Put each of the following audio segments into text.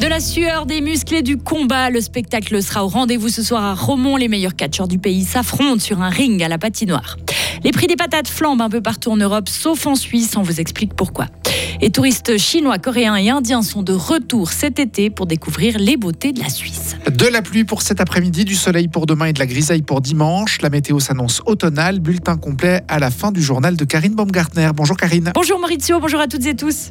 De la sueur, des muscles et du combat, le spectacle sera au rendez-vous ce soir à Romont. Les meilleurs catcheurs du pays s'affrontent sur un ring à la patinoire. Les prix des patates flambent un peu partout en Europe, sauf en Suisse. On vous explique pourquoi. Et touristes chinois, coréens et indiens sont de retour cet été pour découvrir les beautés de la Suisse. De la pluie pour cet après-midi, du soleil pour demain et de la grisaille pour dimanche. La météo s'annonce automnale. Bulletin complet à la fin du journal de Karine Baumgartner. Bonjour Karine. Bonjour Maurizio, bonjour à toutes et tous.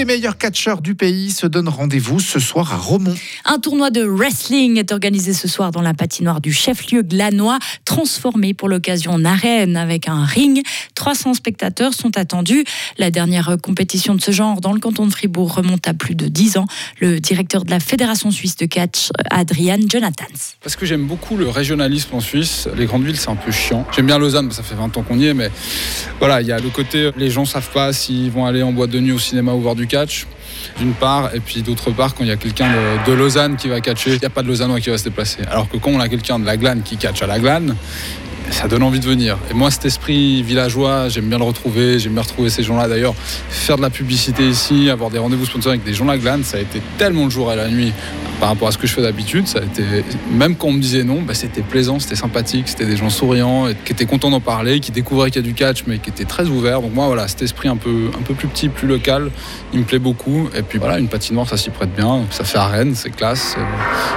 Les meilleurs catcheurs du pays se donnent rendez-vous ce soir à Romont. Un tournoi de wrestling est organisé ce soir dans la patinoire du chef-lieu glanois, transformé pour l'occasion en arène avec un ring. 300 spectateurs sont attendus. La dernière compétition de ce genre dans le canton de Fribourg remonte à plus de 10 ans. Le directeur de la Fédération suisse de catch, Adrian Jonathans. Parce que j'aime beaucoup le régionalisme en Suisse. Les grandes villes, c'est un peu chiant. J'aime bien Lausanne, ça fait 20 ans qu'on y est, mais voilà, il y a le côté, les gens savent pas s'ils vont aller en boîte de nuit au cinéma ou voir du d'une part, et puis d'autre part, quand il y a quelqu'un de, Lausanne qui va catcher, il n'y a pas de Lausannois qui va se déplacer. Alors que quand on a quelqu'un de la glane qui catch à la glane, ça donne envie de venir. Et moi, cet esprit villageois, j'aime bien le retrouver, j'aime bien retrouver ces gens-là. D'ailleurs, faire de la publicité ici, avoir des rendez-vous sponsors avec des gens de la glane, ça a été tellement le jour et la nuit par rapport à ce que je fais d'habitude. Ça a été, même quand on me disait non, bah, c'était plaisant, c'était sympathique, c'était des gens souriants, qui étaient contents d'en parler, qui découvraient qu'il y a du catch, mais qui étaient très ouverts. Donc moi, voilà, cet esprit un peu, un peu plus petit, plus local, il me plaît beaucoup. Et puis voilà, une patinoire, ça s'y prête bien. Ça fait arène, c'est classe.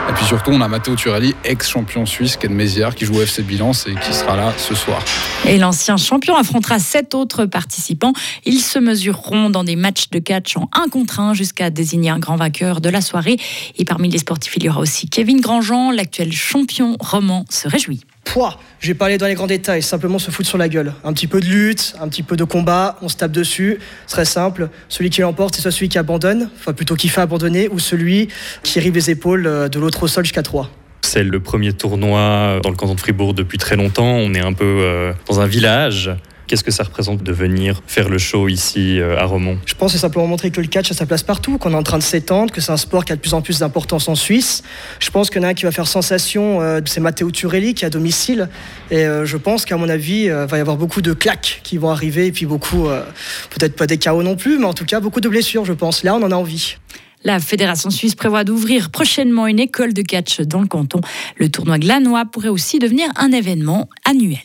Et puis surtout, on a Matteo Turelli, ex-champion suisse, qui est de Mézières, qui joue au FC Bilance et qui sera là ce soir. Et l'ancien champion affrontera sept autres participants. Ils se mesureront dans des matchs de catch en un contre un jusqu'à désigner un grand vainqueur de la soirée. Et parmi les sportifs, il y aura aussi Kevin Grandjean, l'actuel champion roman, se réjouit. Pouah, je vais pas aller dans les grands détails, simplement se foutre sur la gueule. Un petit peu de lutte, un petit peu de combat, on se tape dessus. Très simple. Celui qui l'emporte, c'est soit celui qui abandonne, enfin plutôt qui fait abandonner, ou celui qui rive les épaules de l'autre au sol jusqu'à 3. C'est le premier tournoi dans le canton de Fribourg depuis très longtemps. On est un peu euh, dans un village. Qu'est-ce que ça représente de venir faire le show ici euh, à Romont? Je pense que c'est simplement montrer que le catch a sa place partout, qu'on est en train de s'étendre, que c'est un sport qui a de plus en plus d'importance en Suisse. Je pense qu'il y en a un qui va faire sensation, euh, c'est Matteo Turelli qui est à domicile. Et euh, je pense qu'à mon avis, il va y avoir beaucoup de claques qui vont arriver, et puis beaucoup, peut-être pas des chaos non plus, mais en tout cas beaucoup de blessures, je pense. Là, on en a envie. La Fédération suisse prévoit d'ouvrir prochainement une école de catch dans le canton. Le tournoi glanois pourrait aussi devenir un événement annuel.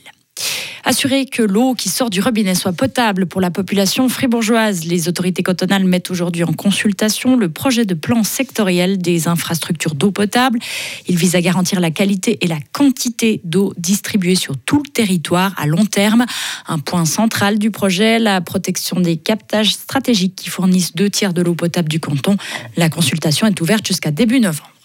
Assurer que l'eau qui sort du robinet soit potable pour la population fribourgeoise. Les autorités cantonales mettent aujourd'hui en consultation le projet de plan sectoriel des infrastructures d'eau potable. Il vise à garantir la qualité et la quantité d'eau distribuée sur tout le territoire à long terme. Un point central du projet, la protection des captages stratégiques qui fournissent deux tiers de l'eau potable du canton. La consultation est ouverte jusqu'à début novembre.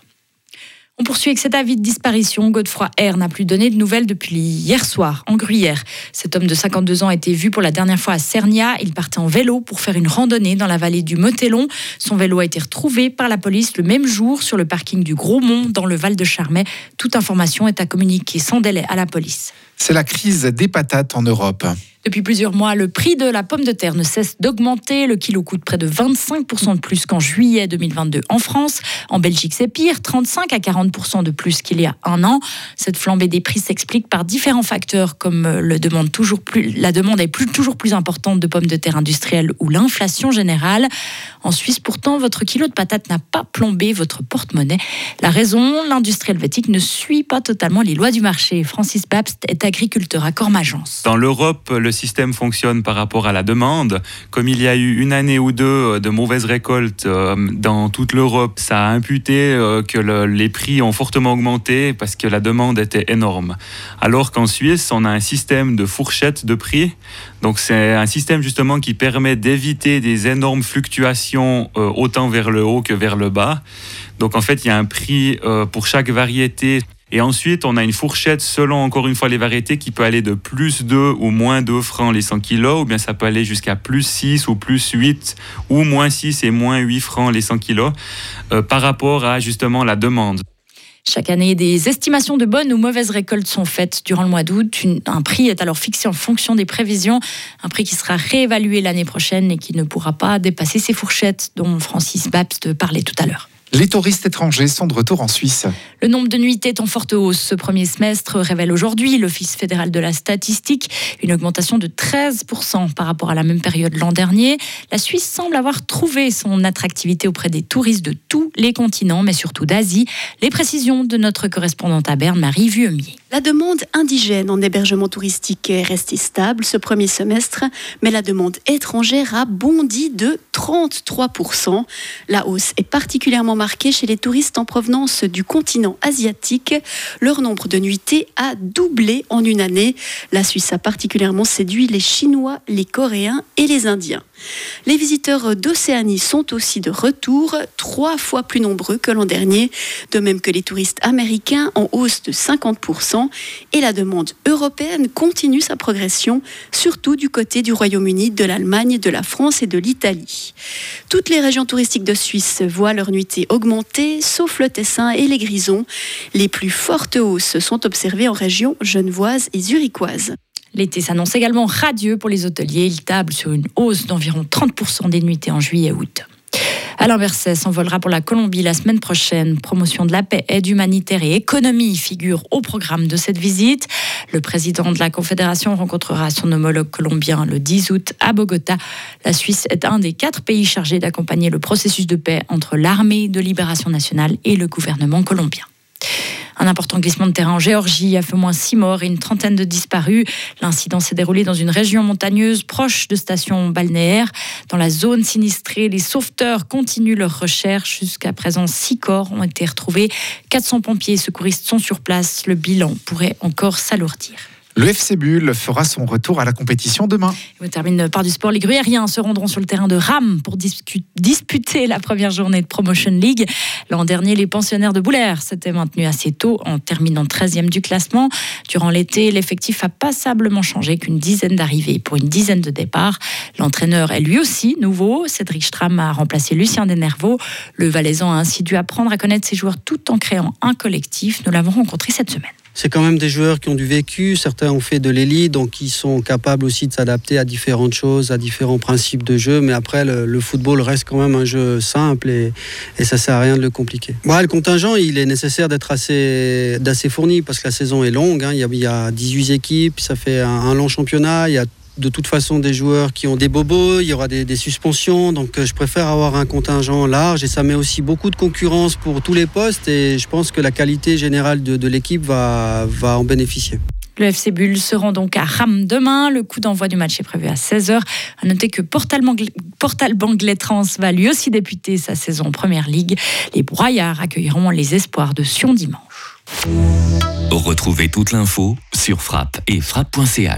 On poursuit avec cet avis de disparition. Godefroy R n'a plus donné de nouvelles depuis hier soir, en Gruyère. Cet homme de 52 ans a été vu pour la dernière fois à Cernia. Il partait en vélo pour faire une randonnée dans la vallée du Motellon. Son vélo a été retrouvé par la police le même jour sur le parking du Gros Mont, dans le Val de Charmey. Toute information est à communiquer sans délai à la police. C'est la crise des patates en Europe. Depuis plusieurs mois, le prix de la pomme de terre ne cesse d'augmenter. Le kilo coûte près de 25% de plus qu'en juillet 2022 en France. En Belgique, c'est pire, 35 à 40% de plus qu'il y a un an. Cette flambée des prix s'explique par différents facteurs comme plus, la demande est plus, toujours plus importante de pommes de terre industrielles ou l'inflation générale. En Suisse, pourtant, votre kilo de patates n'a pas plombé votre porte-monnaie. La raison, l'industrie helvétique ne suit pas totalement les lois du marché. Francis Babst est agriculteur à Cormagence. Dans l'Europe, le système fonctionne par rapport à la demande. Comme il y a eu une année ou deux de mauvaises récoltes euh, dans toute l'Europe, ça a imputé euh, que les prix ont fortement augmenté parce que la demande était énorme. Alors qu'en Suisse, on a un système de fourchette de prix. Donc c'est un système justement qui permet d'éviter des énormes fluctuations euh, autant vers le haut que vers le bas. Donc en fait, il y a un prix pour chaque variété et ensuite, on a une fourchette selon encore une fois les variétés qui peut aller de plus 2 ou moins 2 francs les 100 kilos, ou bien ça peut aller jusqu'à plus 6 ou plus 8 ou moins 6 et moins 8 francs les 100 kilos euh, par rapport à justement la demande. Chaque année, des estimations de bonnes ou mauvaises récoltes sont faites durant le mois d'août. Un prix est alors fixé en fonction des prévisions, un prix qui sera réévalué l'année prochaine et qui ne pourra pas dépasser ces fourchettes dont Francis Babst parlait tout à l'heure. Les touristes étrangers sont de retour en Suisse. Le nombre de nuitées est en forte hausse. Ce premier semestre révèle aujourd'hui l'Office fédéral de la statistique une augmentation de 13% par rapport à la même période l'an dernier. La Suisse semble avoir trouvé son attractivité auprès des touristes de tous les continents, mais surtout d'Asie. Les précisions de notre correspondante à Berne, Marie Vuemier. La demande indigène en hébergement touristique est restée stable ce premier semestre, mais la demande étrangère a bondi de 33%. La hausse est particulièrement marquée chez les touristes en provenance du continent asiatique. Leur nombre de nuitées a doublé en une année. La Suisse a particulièrement séduit les Chinois, les Coréens et les Indiens. Les visiteurs d'Océanie sont aussi de retour, trois fois plus nombreux que l'an dernier, de même que les touristes américains en hausse de 50%, et la demande européenne continue sa progression, surtout du côté du Royaume-Uni, de l'Allemagne, de la France et de l'Italie. Toutes les régions touristiques de Suisse voient leur nuitée augmenter, sauf le Tessin et les Grisons. Les plus fortes hausses sont observées en région genevoise et zurichoise. L'été s'annonce également radieux pour les hôteliers. Il table sur une hausse d'environ 30% des nuitées en juillet et août. Alain Berset s'envolera pour la Colombie la semaine prochaine. Promotion de la paix, aide humanitaire et économie figurent au programme de cette visite. Le président de la Confédération rencontrera son homologue colombien le 10 août à Bogota. La Suisse est un des quatre pays chargés d'accompagner le processus de paix entre l'armée de libération nationale et le gouvernement colombien. Un important glissement de terrain en Géorgie a fait au moins six morts et une trentaine de disparus. L'incident s'est déroulé dans une région montagneuse proche de stations balnéaires. Dans la zone sinistrée, les sauveteurs continuent leurs recherches. Jusqu'à présent, six corps ont été retrouvés. 400 pompiers et secouristes sont sur place. Le bilan pourrait encore s'alourdir. Le FC Bull fera son retour à la compétition demain. On termine par du sport. Les Gruyériens se rendront sur le terrain de Ram pour disputer la première journée de Promotion League. L'an dernier, les pensionnaires de Boulaire s'étaient maintenus assez tôt en terminant 13e du classement. Durant l'été, l'effectif a passablement changé qu'une dizaine d'arrivées pour une dizaine de départs. L'entraîneur est lui aussi nouveau. Cédric Stram a remplacé Lucien Denervaux. Le Valaisan a ainsi dû apprendre à connaître ses joueurs tout en créant un collectif. Nous l'avons rencontré cette semaine c'est quand même des joueurs qui ont du vécu, certains ont fait de l'élite, donc ils sont capables aussi de s'adapter à différentes choses, à différents principes de jeu, mais après le, football reste quand même un jeu simple et, et ça sert à rien de le compliquer. le contingent, il est nécessaire d'être assez, fourni parce que la saison est longue, hein. il, y a, 18 équipes, ça fait un, un long championnat, il y a de toute façon des joueurs qui ont des bobos, il y aura des, suspensions, donc euh, je préfère avoir un contingent large et ça met aussi beaucoup de concurrence pour tous les postes et je pense que la qualité générale de, l'équipe va, va en bénéficier. Le FC Bull se rend donc à Ram demain. Le coup d'envoi du match est prévu à 16h. À noter que Portal, Portal Trans va lui aussi débuter sa saison Première Ligue. Les Broyards accueilleront les espoirs de Sion dimanche. Retrouvez toute l'info sur frappe et frappe.ch.